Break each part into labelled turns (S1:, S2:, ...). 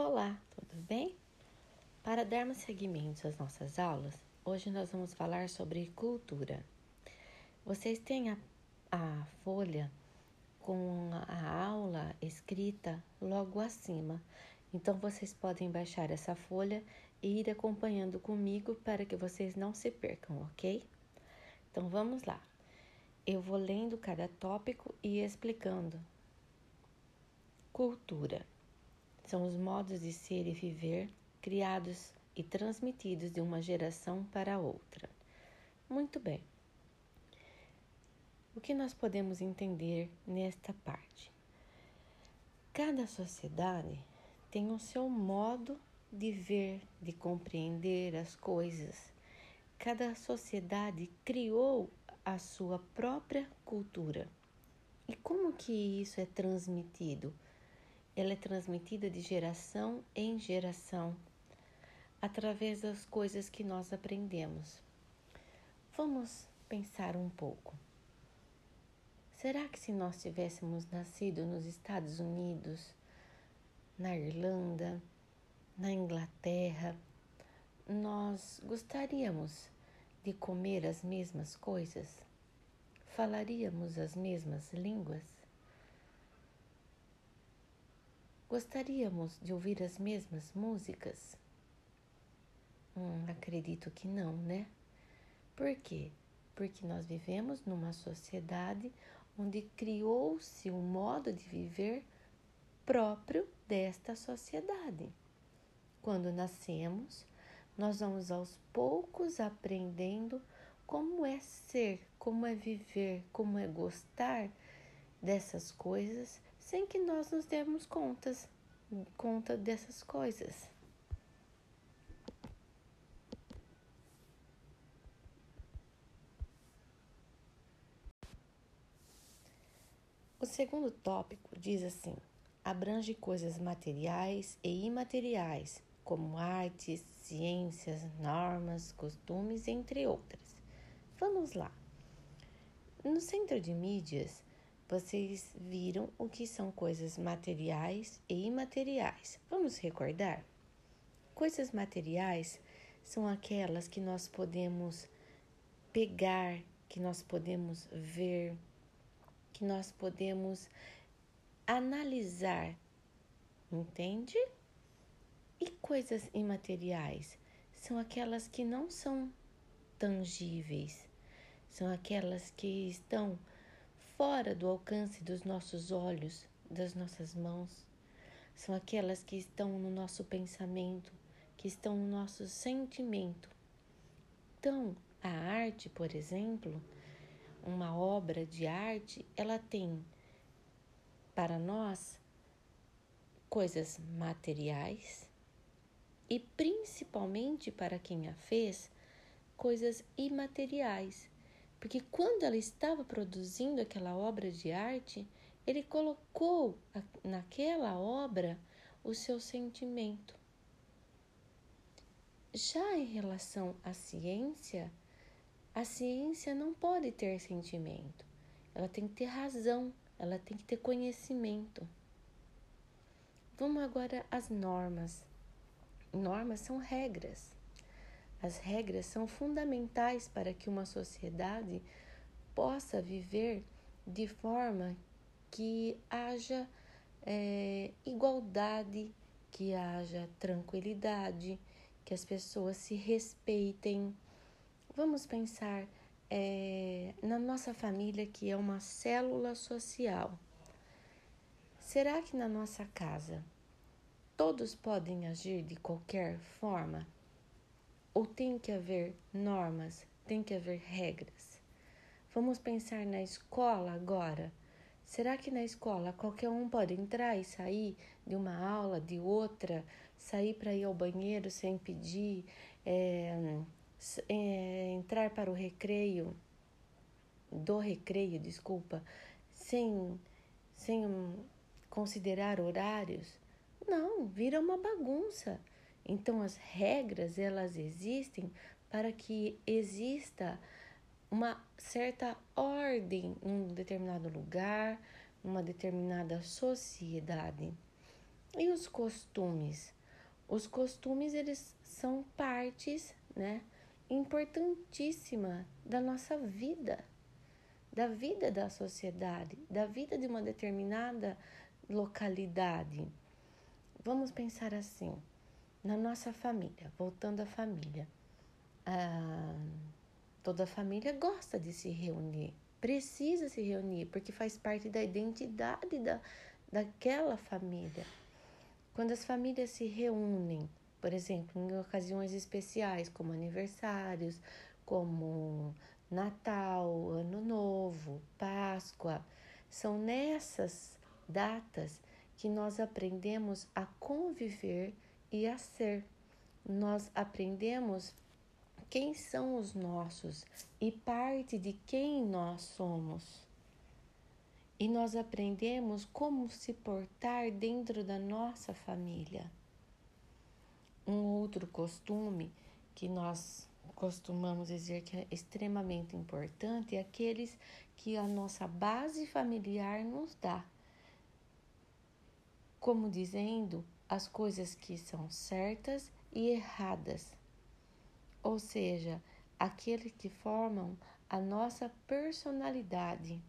S1: Olá, tudo bem? Para darmos seguimento às nossas aulas, hoje nós vamos falar sobre cultura. Vocês têm a, a folha com a aula escrita logo acima, então vocês podem baixar essa folha e ir acompanhando comigo para que vocês não se percam, ok? Então vamos lá. Eu vou lendo cada tópico e explicando. Cultura são os modos de ser e viver criados e transmitidos de uma geração para outra. Muito bem. O que nós podemos entender nesta parte? Cada sociedade tem o seu modo de ver, de compreender as coisas. Cada sociedade criou a sua própria cultura. E como que isso é transmitido? Ela é transmitida de geração em geração através das coisas que nós aprendemos. Vamos pensar um pouco. Será que se nós tivéssemos nascido nos Estados Unidos, na Irlanda, na Inglaterra, nós gostaríamos de comer as mesmas coisas? Falaríamos as mesmas línguas? Gostaríamos de ouvir as mesmas músicas? Hum, acredito que não, né? Por quê? Porque nós vivemos numa sociedade onde criou-se um modo de viver próprio desta sociedade. Quando nascemos, nós vamos aos poucos aprendendo como é ser, como é viver, como é gostar dessas coisas sem que nós nos demos contas, conta dessas coisas. O segundo tópico diz assim: abrange coisas materiais e imateriais, como artes, ciências, normas, costumes, entre outras. Vamos lá. No centro de mídias, vocês viram o que são coisas materiais e imateriais. Vamos recordar? Coisas materiais são aquelas que nós podemos pegar, que nós podemos ver, que nós podemos analisar, entende? E coisas imateriais são aquelas que não são tangíveis, são aquelas que estão fora do alcance dos nossos olhos, das nossas mãos. São aquelas que estão no nosso pensamento, que estão no nosso sentimento. Então, a arte, por exemplo, uma obra de arte, ela tem para nós coisas materiais e principalmente para quem a fez, coisas imateriais porque quando ela estava produzindo aquela obra de arte, ele colocou naquela obra o seu sentimento. Já em relação à ciência, a ciência não pode ter sentimento, ela tem que ter razão, ela tem que ter conhecimento. Vamos agora às normas. Normas são regras. As regras são fundamentais para que uma sociedade possa viver de forma que haja é, igualdade, que haja tranquilidade, que as pessoas se respeitem. Vamos pensar é, na nossa família, que é uma célula social. Será que na nossa casa todos podem agir de qualquer forma? Ou tem que haver normas, tem que haver regras? Vamos pensar na escola agora. Será que na escola qualquer um pode entrar e sair de uma aula, de outra, sair para ir ao banheiro sem pedir, é, é, entrar para o recreio, do recreio, desculpa, sem, sem considerar horários? Não, vira uma bagunça. Então as regras elas existem para que exista uma certa ordem em um determinado lugar, numa determinada sociedade. E os costumes? Os costumes eles são partes, né, importantíssima da nossa vida, da vida da sociedade, da vida de uma determinada localidade. Vamos pensar assim, na nossa família, voltando à família. Ah, toda família gosta de se reunir, precisa se reunir, porque faz parte da identidade da, daquela família. Quando as famílias se reúnem, por exemplo, em ocasiões especiais, como aniversários, como Natal, Ano Novo, Páscoa, são nessas datas que nós aprendemos a conviver e a ser. Nós aprendemos quem são os nossos e parte de quem nós somos. E nós aprendemos como se portar dentro da nossa família. Um outro costume que nós costumamos dizer que é extremamente importante é aqueles que a nossa base familiar nos dá. Como dizendo as coisas que são certas e erradas. Ou seja, aqueles que formam a nossa personalidade.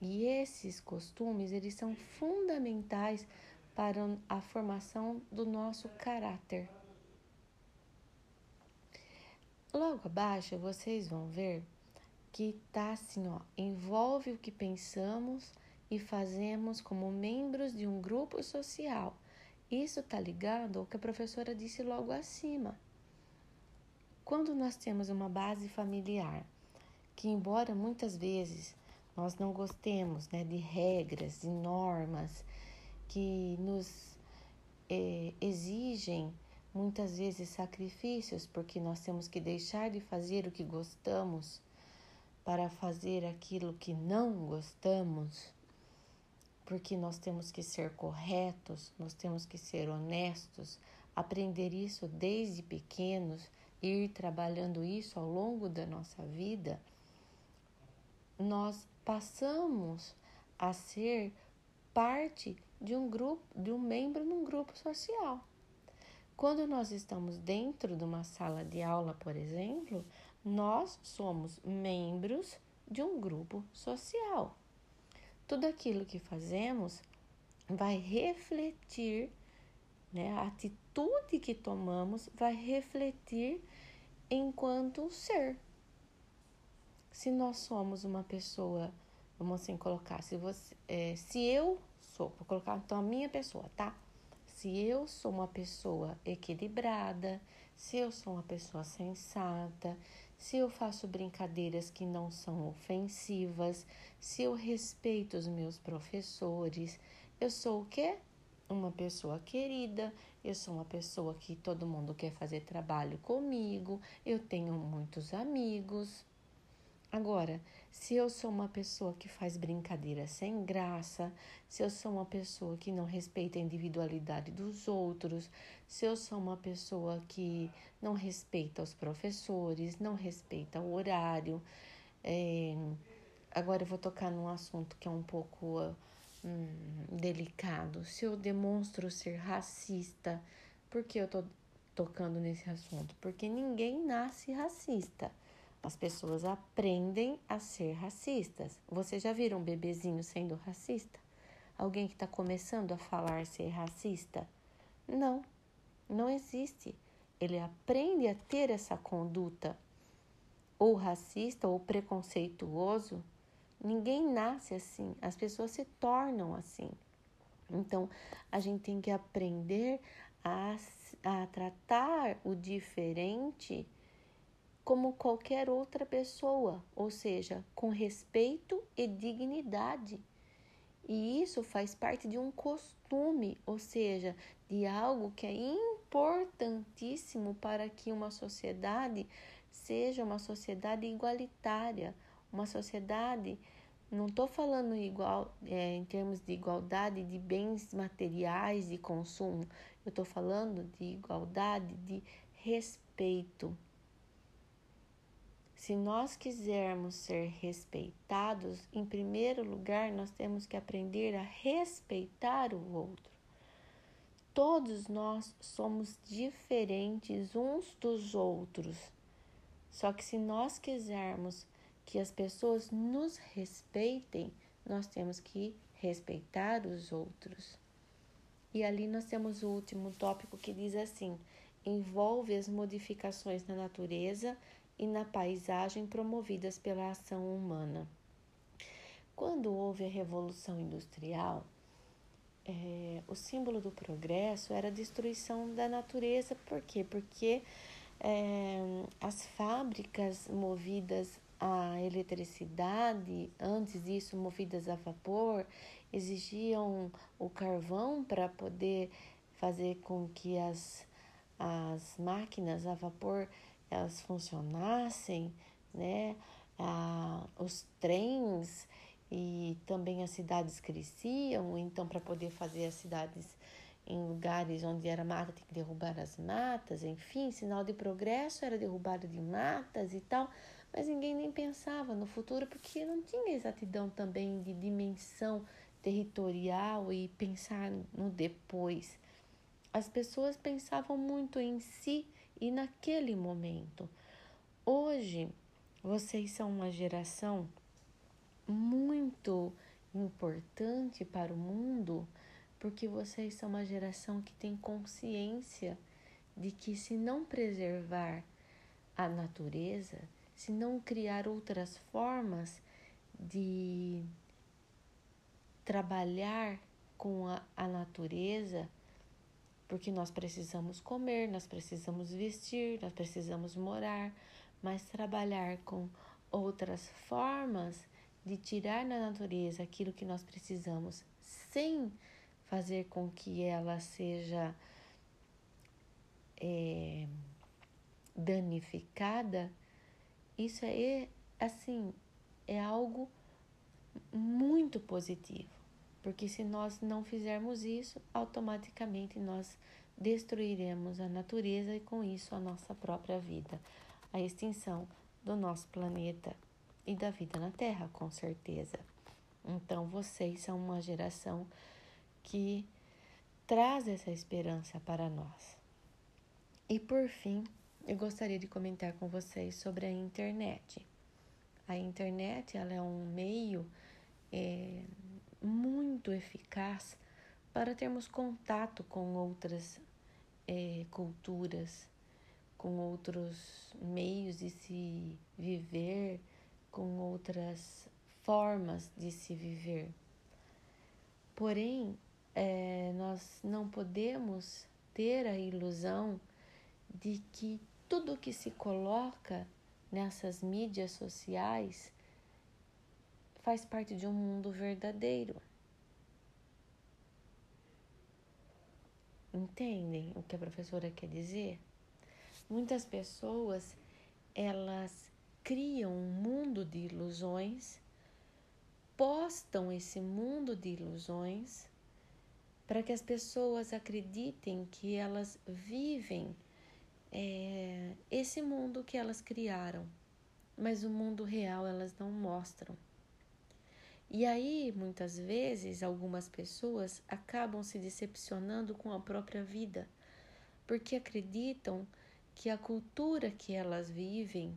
S1: E esses costumes, eles são fundamentais para a formação do nosso caráter. Logo abaixo vocês vão ver que tá assim, ó, envolve o que pensamos e fazemos como membros de um grupo social. Isso tá ligado ao que a professora disse logo acima. Quando nós temos uma base familiar, que embora muitas vezes nós não gostemos né, de regras, e normas, que nos é, exigem muitas vezes sacrifícios, porque nós temos que deixar de fazer o que gostamos para fazer aquilo que não gostamos, porque nós temos que ser corretos, nós temos que ser honestos, aprender isso desde pequenos, ir trabalhando isso ao longo da nossa vida, nós passamos a ser parte de um grupo, de um membro num grupo social. Quando nós estamos dentro de uma sala de aula, por exemplo, nós somos membros de um grupo social. Tudo aquilo que fazemos vai refletir, né, a atitude que tomamos vai refletir enquanto ser. Se nós somos uma pessoa, vamos assim colocar, se você, é, se eu sou, vou colocar então a minha pessoa, tá? Se eu sou uma pessoa equilibrada, se eu sou uma pessoa sensata, se eu faço brincadeiras que não são ofensivas, se eu respeito os meus professores, eu sou o quê? Uma pessoa querida, eu sou uma pessoa que todo mundo quer fazer trabalho comigo, eu tenho muitos amigos. Agora, se eu sou uma pessoa que faz brincadeira sem graça, se eu sou uma pessoa que não respeita a individualidade dos outros, se eu sou uma pessoa que não respeita os professores, não respeita o horário. É... Agora eu vou tocar num assunto que é um pouco hum, delicado. Se eu demonstro ser racista, por que eu tô tocando nesse assunto? Porque ninguém nasce racista. As pessoas aprendem a ser racistas. Você já viram um bebezinho sendo racista? Alguém que está começando a falar ser racista? Não, não existe. Ele aprende a ter essa conduta ou racista ou preconceituoso. Ninguém nasce assim, as pessoas se tornam assim. Então, a gente tem que aprender a, a tratar o diferente como qualquer outra pessoa, ou seja, com respeito e dignidade. E isso faz parte de um costume, ou seja, de algo que é importantíssimo para que uma sociedade seja uma sociedade igualitária, uma sociedade. Não estou falando igual é, em termos de igualdade de bens materiais de consumo, eu estou falando de igualdade de respeito. Se nós quisermos ser respeitados, em primeiro lugar, nós temos que aprender a respeitar o outro. Todos nós somos diferentes uns dos outros. Só que se nós quisermos que as pessoas nos respeitem, nós temos que respeitar os outros. E ali nós temos o último tópico que diz assim: envolve as modificações na natureza e na paisagem promovidas pela ação humana. Quando houve a Revolução Industrial, é, o símbolo do progresso era a destruição da natureza. Por quê? Porque é, as fábricas movidas a eletricidade, antes disso movidas a vapor, exigiam o carvão para poder fazer com que as, as máquinas a vapor elas funcionassem, né? Ah, os trens e também as cidades cresciam, então para poder fazer as cidades em lugares onde era mata, tem que derrubar as matas, enfim, sinal de progresso era derrubada de matas e tal, mas ninguém nem pensava no futuro porque não tinha exatidão também de dimensão territorial e pensar no depois. As pessoas pensavam muito em si e naquele momento. Hoje, vocês são uma geração muito importante para o mundo, porque vocês são uma geração que tem consciência de que se não preservar a natureza, se não criar outras formas de trabalhar com a, a natureza, porque nós precisamos comer, nós precisamos vestir, nós precisamos morar, mas trabalhar com outras formas de tirar na natureza aquilo que nós precisamos sem fazer com que ela seja é, danificada, isso é assim, é algo muito positivo, porque se nós não fizermos isso, automaticamente nós destruiremos a natureza e com isso a nossa própria vida, a extinção do nosso planeta e da vida na Terra, com certeza. Então vocês são uma geração que traz essa esperança para nós. E por fim, eu gostaria de comentar com vocês sobre a internet. A internet ela é um meio é, muito eficaz para termos contato com outras é, culturas, com outros meios de se viver, com outras formas de se viver. Porém, é, nós não podemos ter a ilusão de que tudo que se coloca nessas mídias sociais faz parte de um mundo verdadeiro. Entendem o que a professora quer dizer? Muitas pessoas elas criam um mundo de ilusões, postam esse mundo de ilusões para que as pessoas acreditem que elas vivem é, esse mundo que elas criaram, mas o mundo real elas não mostram. E aí, muitas vezes, algumas pessoas acabam se decepcionando com a própria vida, porque acreditam que a cultura que elas vivem,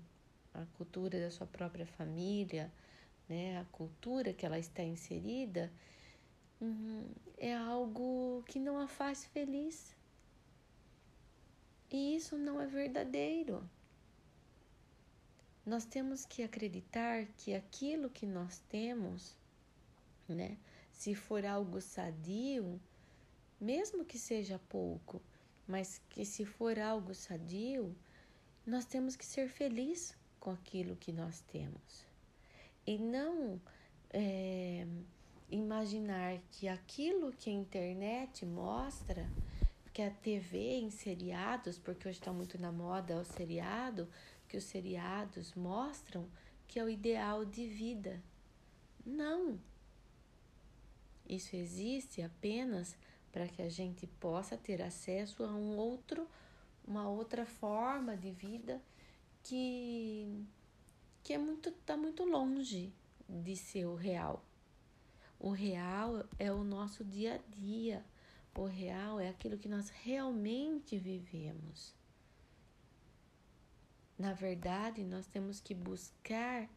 S1: a cultura da sua própria família, né, a cultura que ela está inserida, hum, é algo que não a faz feliz. E isso não é verdadeiro. Nós temos que acreditar que aquilo que nós temos, né, se for algo sadio, mesmo que seja pouco, mas que se for algo sadio, nós temos que ser felizes com aquilo que nós temos. E não é, imaginar que aquilo que a internet mostra que a TV em seriados, porque hoje está muito na moda o seriado, que os seriados mostram que é o ideal de vida. Não! Isso existe apenas para que a gente possa ter acesso a um outro, uma outra forma de vida que que é muito tá muito longe de ser o real. O real é o nosso dia a dia, O real é aquilo que nós realmente vivemos. Na verdade, nós temos que buscar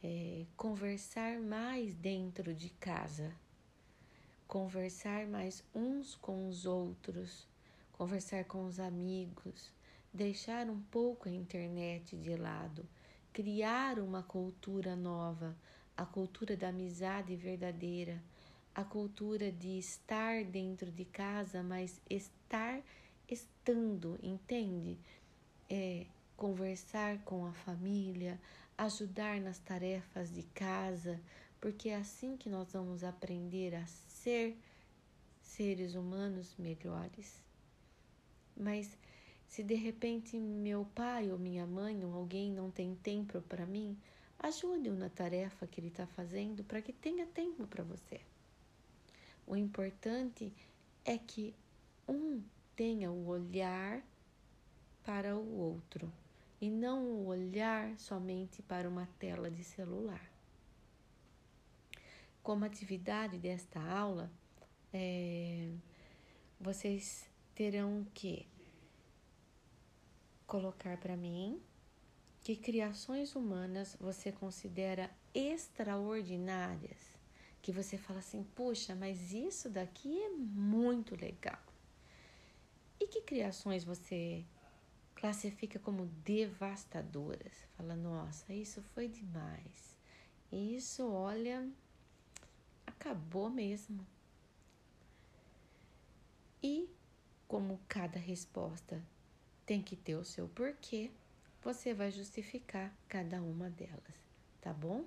S1: é, conversar mais dentro de casa, conversar mais uns com os outros, conversar com os amigos, deixar um pouco a internet de lado, criar uma cultura nova, a cultura da amizade verdadeira, a cultura de estar dentro de casa, mas estar estando, entende? É, conversar com a família, ajudar nas tarefas de casa, porque é assim que nós vamos aprender a ser seres humanos melhores. Mas se de repente meu pai ou minha mãe ou alguém não tem tempo para mim, ajude-o na tarefa que ele está fazendo para que tenha tempo para você. O importante é que um tenha o olhar para o outro e não olhar somente para uma tela de celular. Como atividade desta aula, é, vocês terão que colocar para mim que criações humanas você considera extraordinárias, que você fala assim, puxa, mas isso daqui é muito legal. E que criações você classifica como devastadoras. Fala, nossa, isso foi demais. Isso, olha, acabou mesmo. E como cada resposta tem que ter o seu porquê, você vai justificar cada uma delas, tá bom?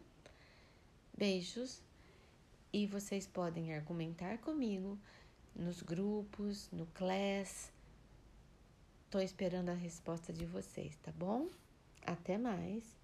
S1: Beijos e vocês podem argumentar comigo nos grupos, no class Tô esperando a resposta de vocês, tá bom? Até mais!